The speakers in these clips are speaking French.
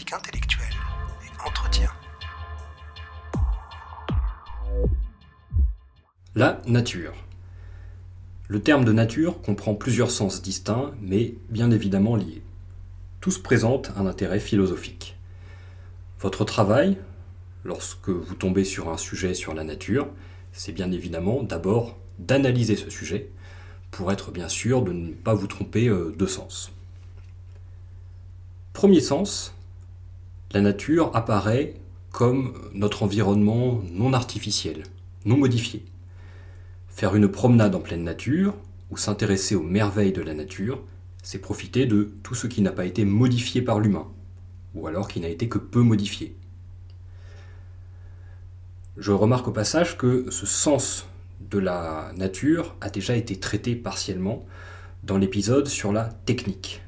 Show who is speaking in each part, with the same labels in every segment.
Speaker 1: intellectuelle et entretien.
Speaker 2: La nature. Le terme de nature comprend plusieurs sens distincts, mais bien évidemment liés. Tous présentent un intérêt philosophique. Votre travail, lorsque vous tombez sur un sujet sur la nature, c'est bien évidemment d'abord d'analyser ce sujet pour être bien sûr de ne pas vous tromper euh, de sens. Premier sens, la nature apparaît comme notre environnement non artificiel, non modifié. Faire une promenade en pleine nature, ou s'intéresser aux merveilles de la nature, c'est profiter de tout ce qui n'a pas été modifié par l'humain, ou alors qui n'a été que peu modifié. Je remarque au passage que ce sens de la nature a déjà été traité partiellement dans l'épisode sur la technique.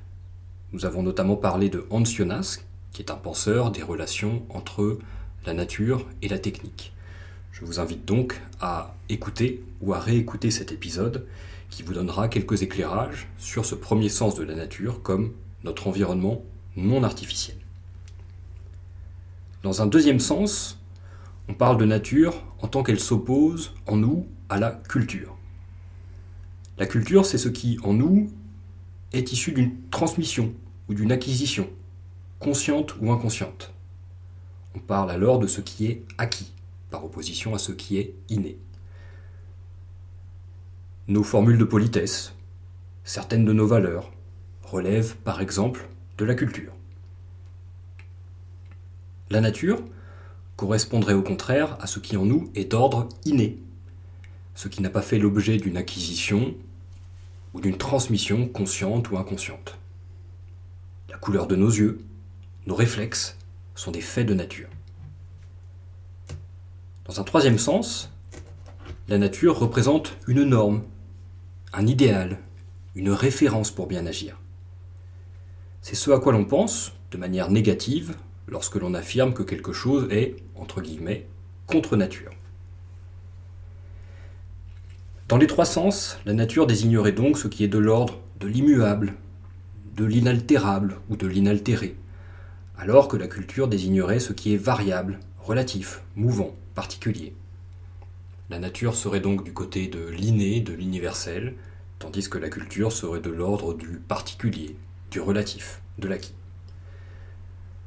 Speaker 2: Nous avons notamment parlé de Hans qui est un penseur des relations entre la nature et la technique. Je vous invite donc à écouter ou à réécouter cet épisode qui vous donnera quelques éclairages sur ce premier sens de la nature comme notre environnement non artificiel. Dans un deuxième sens, on parle de nature en tant qu'elle s'oppose en nous à la culture. La culture, c'est ce qui en nous est issu d'une transmission ou d'une acquisition, consciente ou inconsciente. On parle alors de ce qui est acquis, par opposition à ce qui est inné. Nos formules de politesse, certaines de nos valeurs, relèvent par exemple de la culture. La nature correspondrait au contraire à ce qui en nous est d'ordre inné, ce qui n'a pas fait l'objet d'une acquisition ou d'une transmission consciente ou inconsciente. La couleur de nos yeux, nos réflexes, sont des faits de nature. Dans un troisième sens, la nature représente une norme, un idéal, une référence pour bien agir. C'est ce à quoi l'on pense, de manière négative, lorsque l'on affirme que quelque chose est, entre guillemets, contre nature. Dans les trois sens, la nature désignerait donc ce qui est de l'ordre de l'immuable, de l'inaltérable ou de l'inaltéré, alors que la culture désignerait ce qui est variable, relatif, mouvant, particulier. La nature serait donc du côté de l'inné, de l'universel, tandis que la culture serait de l'ordre du particulier, du relatif, de l'acquis.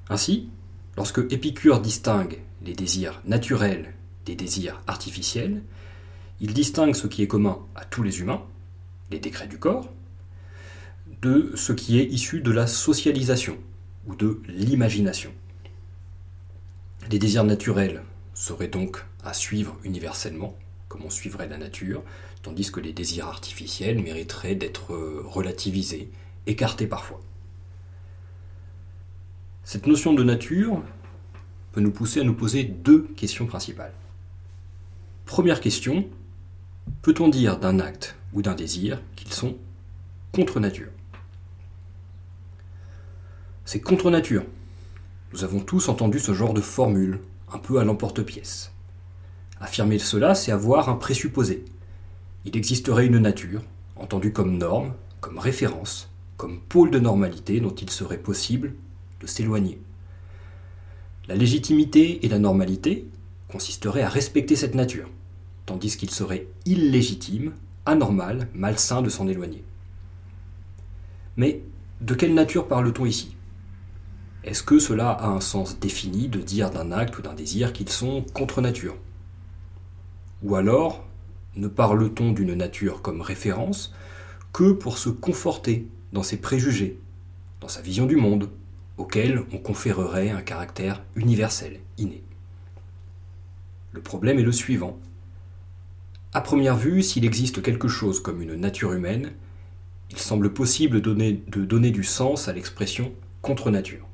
Speaker 2: Ainsi, lorsque Épicure distingue les désirs naturels des désirs artificiels, il distingue ce qui est commun à tous les humains, les décrets du corps, de ce qui est issu de la socialisation ou de l'imagination. Les désirs naturels seraient donc à suivre universellement, comme on suivrait la nature, tandis que les désirs artificiels mériteraient d'être relativisés, écartés parfois. Cette notion de nature peut nous pousser à nous poser deux questions principales. Première question, peut-on dire d'un acte ou d'un désir qu'ils sont contre nature C'est contre nature. Nous avons tous entendu ce genre de formule, un peu à l'emporte-pièce. Affirmer cela, c'est avoir un présupposé. Il existerait une nature, entendue comme norme, comme référence, comme pôle de normalité dont il serait possible de s'éloigner. La légitimité et la normalité consisteraient à respecter cette nature, tandis qu'il serait illégitime, anormal, malsain de s'en éloigner. Mais de quelle nature parle-t-on ici? Est-ce que cela a un sens défini de dire d'un acte ou d'un désir qu'ils sont contre nature? Ou alors, ne parle-t-on d'une nature comme référence que pour se conforter dans ses préjugés, dans sa vision du monde, auquel on conférerait un caractère universel, inné? Le problème est le suivant. À première vue, s'il existe quelque chose comme une nature humaine, il semble possible de donner du sens à l'expression contre nature.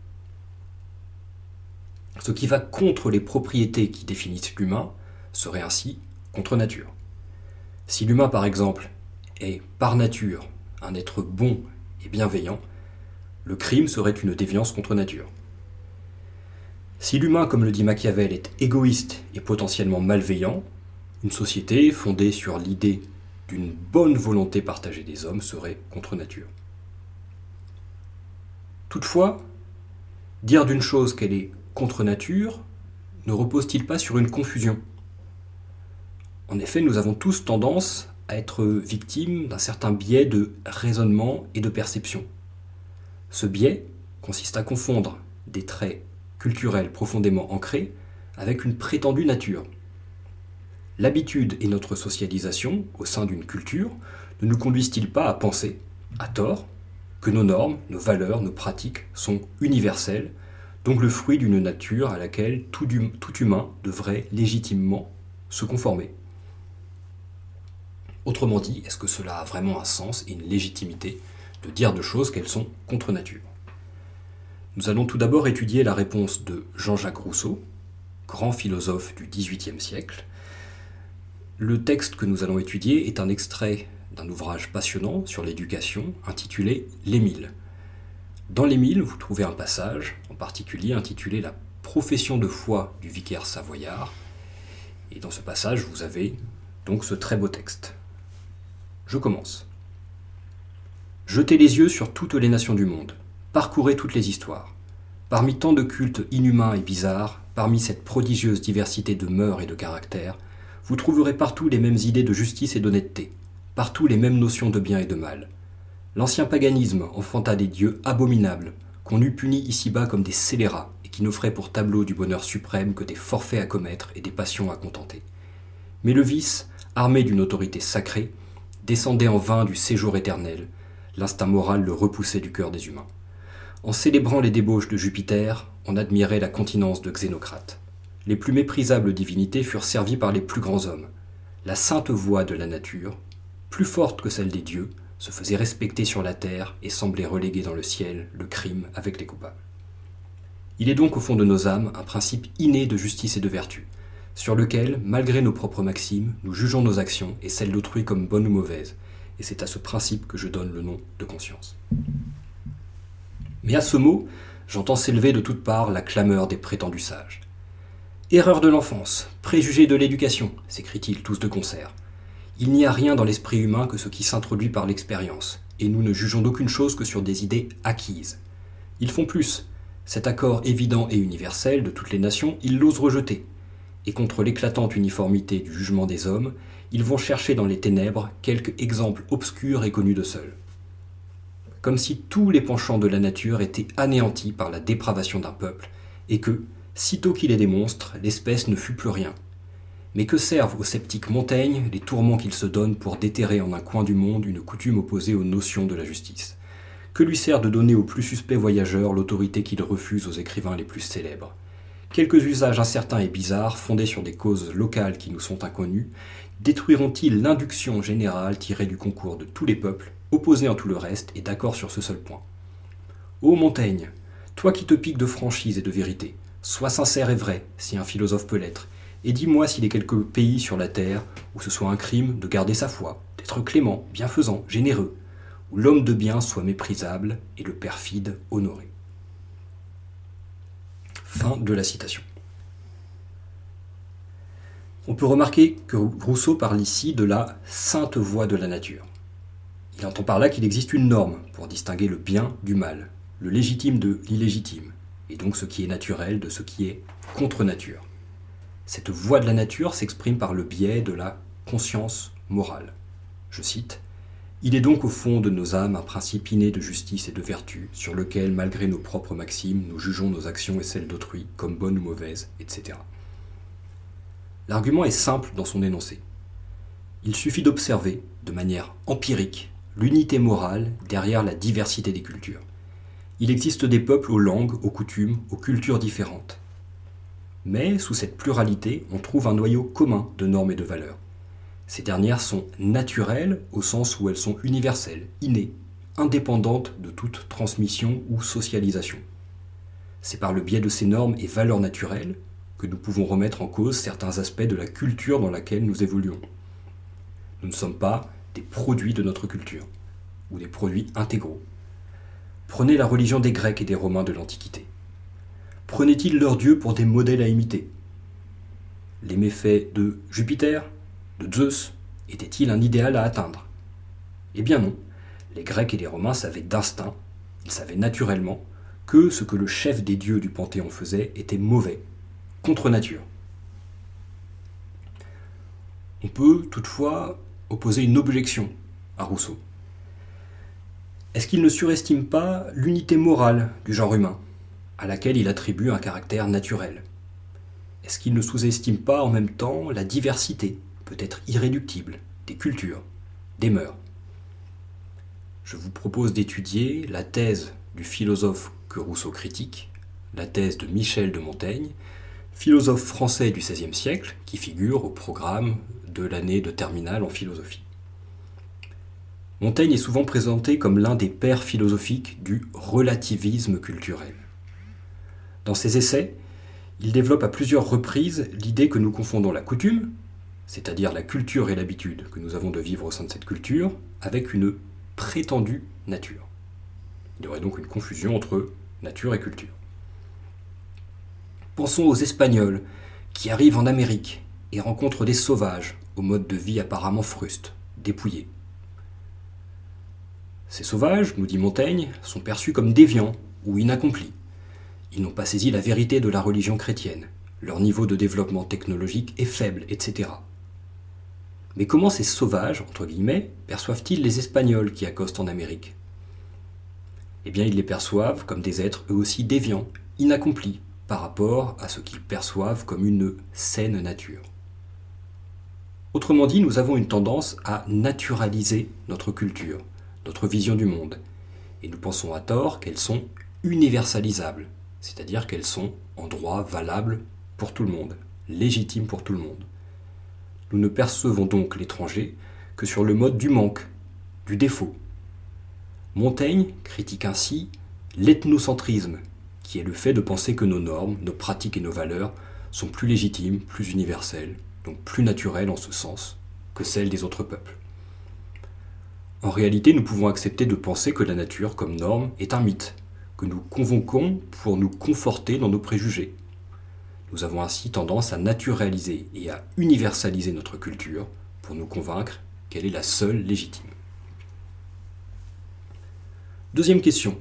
Speaker 2: Ce qui va contre les propriétés qui définissent l'humain serait ainsi contre nature. Si l'humain, par exemple, est par nature un être bon et bienveillant, le crime serait une déviance contre nature. Si l'humain, comme le dit Machiavel, est égoïste et potentiellement malveillant, une société fondée sur l'idée d'une bonne volonté partagée des hommes serait contre nature. Toutefois, Dire d'une chose qu'elle est contre nature ne repose-t-il pas sur une confusion? En effet, nous avons tous tendance à être victimes d'un certain biais de raisonnement et de perception. Ce biais consiste à confondre des traits culturels profondément ancrés avec une prétendue nature. L'habitude et notre socialisation au sein d'une culture ne nous conduisent-ils pas à penser, à tort, que nos normes, nos valeurs, nos pratiques sont universelles, donc le fruit d'une nature à laquelle tout, tout humain devrait légitimement se conformer Autrement dit, est-ce que cela a vraiment un sens et une légitimité de dire de choses qu'elles sont contre nature? Nous allons tout d'abord étudier la réponse de Jean-Jacques Rousseau, grand philosophe du XVIIIe siècle. Le texte que nous allons étudier est un extrait d'un ouvrage passionnant sur l'éducation intitulé L'Émile. Dans l'Émile, vous trouvez un passage en particulier intitulé La profession de foi du vicaire savoyard. Et dans ce passage, vous avez donc ce très beau texte. Je commence. Jetez les yeux sur toutes les nations du monde, parcourez toutes les histoires. Parmi tant de cultes inhumains et bizarres, parmi cette prodigieuse diversité de mœurs et de caractères, vous trouverez partout les mêmes idées de justice et d'honnêteté, partout les mêmes notions de bien et de mal. L'ancien paganisme enfanta des dieux abominables, qu'on eût punis ici-bas comme des scélérats, et qui n'offraient pour tableau du bonheur suprême que des forfaits à commettre et des passions à contenter. Mais le vice, armé d'une autorité sacrée, descendait en vain du séjour éternel, l'instinct moral le repoussait du cœur des humains. En célébrant les débauches de Jupiter, on admirait la continence de Xénocrate. Les plus méprisables divinités furent servies par les plus grands hommes. La sainte voix de la nature, plus forte que celle des dieux, se faisait respecter sur la terre et semblait reléguer dans le ciel le crime avec les coupables. Il est donc au fond de nos âmes un principe inné de justice et de vertu, sur lequel, malgré nos propres maximes, nous jugeons nos actions et celles d'autrui comme bonnes ou mauvaises, et c'est à ce principe que je donne le nom de conscience. Mais à ce mot, j'entends s'élever de toutes parts la clameur des prétendus sages. Erreur de l'enfance, préjugé de l'éducation, s'écrient-ils tous de concert. Il n'y a rien dans l'esprit humain que ce qui s'introduit par l'expérience, et nous ne jugeons d'aucune chose que sur des idées acquises. Ils font plus. Cet accord évident et universel de toutes les nations, ils l'osent rejeter, et contre l'éclatante uniformité du jugement des hommes, ils vont chercher dans les ténèbres quelques exemples obscurs et connus de seuls. Comme si tous les penchants de la nature étaient anéantis par la dépravation d'un peuple, et que, sitôt qu'il est des l'espèce ne fut plus rien. Mais que servent au sceptique Montaigne les tourments qu'il se donne pour déterrer en un coin du monde une coutume opposée aux notions de la justice? Que lui sert de donner aux plus suspects voyageurs l'autorité qu'il refuse aux écrivains les plus célèbres? Quelques usages incertains et bizarres, fondés sur des causes locales qui nous sont inconnues, détruiront-ils l'induction générale tirée du concours de tous les peuples, opposés en tout le reste et d'accord sur ce seul point? Ô Montaigne, toi qui te piques de franchise et de vérité, sois sincère et vrai, si un philosophe peut l'être, et dis-moi s'il est quelque pays sur la terre où ce soit un crime de garder sa foi, d'être clément, bienfaisant, généreux, où l'homme de bien soit méprisable et le perfide honoré. Fin de la citation. On peut remarquer que Rousseau parle ici de la sainte voie de la nature. Il entend par là qu'il existe une norme pour distinguer le bien du mal, le légitime de l'illégitime, et donc ce qui est naturel de ce qui est contre nature. Cette voie de la nature s'exprime par le biais de la conscience morale. Je cite il est donc au fond de nos âmes un principe inné de justice et de vertu, sur lequel, malgré nos propres maximes, nous jugeons nos actions et celles d'autrui comme bonnes ou mauvaises, etc. L'argument est simple dans son énoncé. Il suffit d'observer, de manière empirique, l'unité morale derrière la diversité des cultures. Il existe des peuples aux langues, aux coutumes, aux cultures différentes. Mais sous cette pluralité, on trouve un noyau commun de normes et de valeurs. Ces dernières sont naturelles au sens où elles sont universelles, innées, indépendantes de toute transmission ou socialisation. C'est par le biais de ces normes et valeurs naturelles que nous pouvons remettre en cause certains aspects de la culture dans laquelle nous évoluons. Nous ne sommes pas des produits de notre culture, ou des produits intégraux. Prenez la religion des Grecs et des Romains de l'Antiquité. Prenaient-ils leurs dieux pour des modèles à imiter? Les méfaits de Jupiter, de Zeus était-il un idéal à atteindre? Eh bien non. Les Grecs et les Romains savaient d'instinct, ils savaient naturellement, que ce que le chef des dieux du Panthéon faisait était mauvais, contre nature. On peut toutefois opposer une objection à Rousseau. Est-ce qu'il ne surestime pas l'unité morale du genre humain, à laquelle il attribue un caractère naturel Est-ce qu'il ne sous-estime pas en même temps la diversité, peut-être irréductible, des cultures, des mœurs? Je vous propose d'étudier la thèse du philosophe que Rousseau critique, la thèse de Michel de Montaigne, philosophe français du XVIe siècle qui figure au programme de l'année de terminale en philosophie. Montaigne est souvent présenté comme l'un des pères philosophiques du relativisme culturel. Dans ses essais, il développe à plusieurs reprises l'idée que nous confondons la coutume, c'est-à-dire la culture et l'habitude que nous avons de vivre au sein de cette culture, avec une prétendue nature. Il y aurait donc une confusion entre nature et culture. Pensons aux Espagnols qui arrivent en Amérique et rencontrent des sauvages au mode de vie apparemment fruste, dépouillés. Ces sauvages, nous dit Montaigne, sont perçus comme déviants ou inaccomplis. Ils n'ont pas saisi la vérité de la religion chrétienne. Leur niveau de développement technologique est faible, etc. Mais comment ces sauvages, entre guillemets, perçoivent-ils les Espagnols qui accostent en Amérique? Eh bien, ils les perçoivent comme des êtres eux aussi déviants, inaccomplis, par rapport à ce qu'ils perçoivent comme une saine nature. Autrement dit, nous avons une tendance à naturaliser notre culture, notre vision du monde, et nous pensons à tort qu'elles sont universalisables, c'est-à-dire qu'elles sont en droit valables pour tout le monde, légitimes pour tout le monde. Nous ne percevons donc l'étranger que sur le mode du manque, du défaut. Montaigne critique ainsi l'ethnocentrisme, qui est le fait de penser que nos normes, nos pratiques et nos valeurs sont plus légitimes, plus universelles, donc plus naturelles en ce sens, que celles des autres peuples. En réalité, nous pouvons accepter de penser que la nature, comme norme, est un mythe, que nous convoquons pour nous conforter dans nos préjugés. Nous avons ainsi tendance à naturaliser et à universaliser notre culture pour nous convaincre qu'elle est la seule légitime. Deuxième question.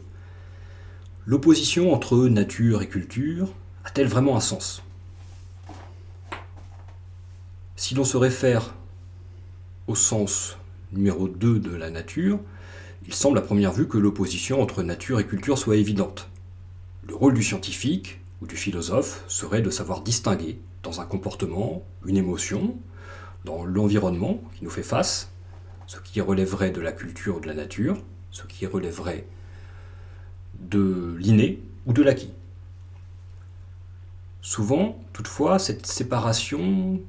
Speaker 2: L'opposition entre nature et culture a-t-elle vraiment un sens? Si l'on se réfère au sens numéro 2 de la nature, il semble à première vue que l'opposition entre nature et culture soit évidente. Le rôle du scientifique ou du philosophe serait de savoir distinguer dans un comportement, une émotion, dans l'environnement qui nous fait face, ce qui relèverait de la culture ou de la nature, ce qui relèverait de l'inné ou de l'acquis. Souvent, toutefois, cette séparation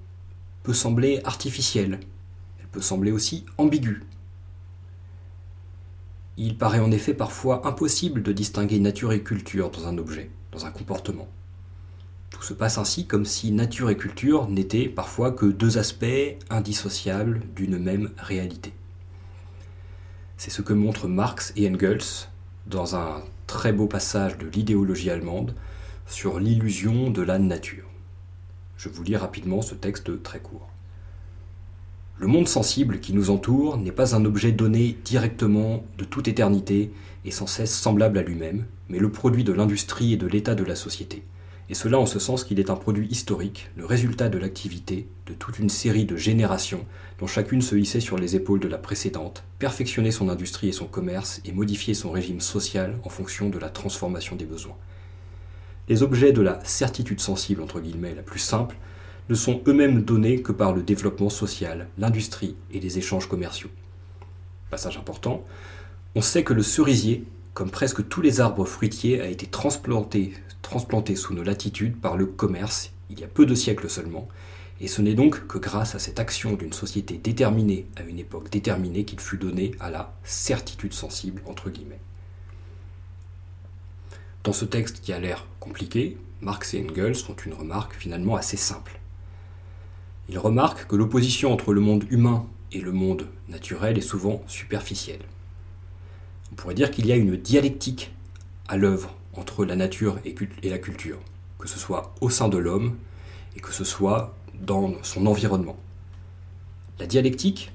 Speaker 2: peut sembler artificielle, elle peut sembler aussi ambiguë. Il paraît en effet parfois impossible de distinguer nature et culture dans un objet, dans un comportement. Tout se passe ainsi comme si nature et culture n'étaient parfois que deux aspects indissociables d'une même réalité. C'est ce que montrent Marx et Engels dans un très beau passage de l'idéologie allemande sur l'illusion de la nature. Je vous lis rapidement ce texte très court. Le monde sensible qui nous entoure n'est pas un objet donné directement de toute éternité et sans cesse semblable à lui-même, mais le produit de l'industrie et de l'état de la société et cela en ce sens qu'il est un produit historique, le résultat de l'activité de toute une série de générations dont chacune se hissait sur les épaules de la précédente, perfectionnait son industrie et son commerce et modifiait son régime social en fonction de la transformation des besoins. Les objets de la certitude sensible, entre guillemets, la plus simple, ne sont eux-mêmes donnés que par le développement social, l'industrie et les échanges commerciaux. Passage important, on sait que le cerisier, comme presque tous les arbres fruitiers, a été transplanté sous nos latitudes par le commerce il y a peu de siècles seulement, et ce n'est donc que grâce à cette action d'une société déterminée à une époque déterminée qu'il fut donné à la certitude sensible, entre guillemets. Dans ce texte qui a l'air compliqué, Marx et Engels font une remarque finalement assez simple. Ils remarquent que l'opposition entre le monde humain et le monde naturel est souvent superficielle. On pourrait dire qu'il y a une dialectique à l'œuvre entre la nature et la culture, que ce soit au sein de l'homme et que ce soit dans son environnement. La dialectique,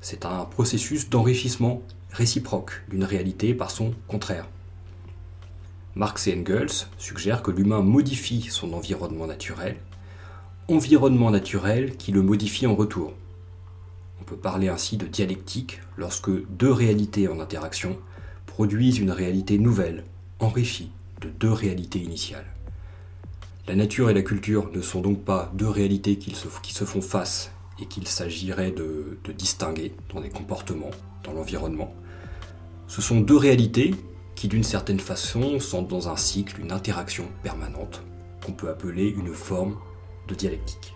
Speaker 2: c'est un processus d'enrichissement réciproque d'une réalité par son contraire. Marx et Engels suggèrent que l'humain modifie son environnement naturel, environnement naturel qui le modifie en retour. On peut parler ainsi de dialectique lorsque deux réalités en interaction produisent une réalité nouvelle, enrichie de deux réalités initiales. La nature et la culture ne sont donc pas deux réalités qui se, font face et qu'il s'agirait de, distinguer dans des comportements, dans l'environnement. Ce sont deux réalités qui d'une certaine façon sont dans un cycle, une interaction permanente, qu'on peut appeler une forme de dialectique.